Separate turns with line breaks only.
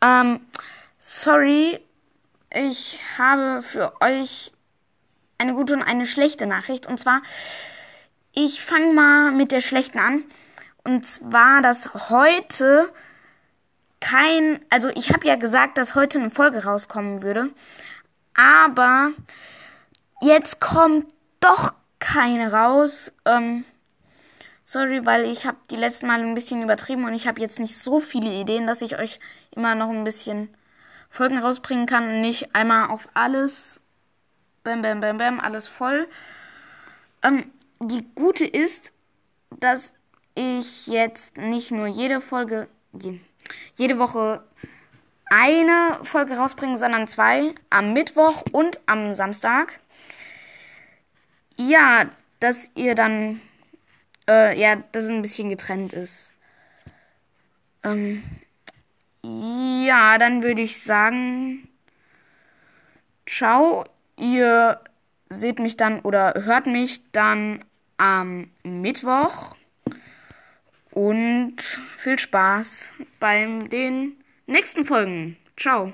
Ähm, sorry, ich habe für euch eine gute und eine schlechte Nachricht. Und zwar, ich fange mal mit der schlechten an. Und zwar, dass heute kein, also ich habe ja gesagt, dass heute eine Folge rauskommen würde. Aber jetzt kommt doch keine raus. Ähm, sorry, weil ich habe die letzten Mal ein bisschen übertrieben und ich habe jetzt nicht so viele Ideen, dass ich euch immer noch ein bisschen Folgen rausbringen kann und nicht einmal auf alles, bam, bam, bam, bam, alles voll. Ähm, die gute ist, dass ich jetzt nicht nur jede Folge, jede Woche eine Folge rausbringe, sondern zwei, am Mittwoch und am Samstag. Ja, dass ihr dann, äh, ja, dass es ein bisschen getrennt ist. Ähm, ja, dann würde ich sagen, ciao. Ihr seht mich dann oder hört mich dann am Mittwoch. Und viel Spaß beim den nächsten Folgen. Ciao.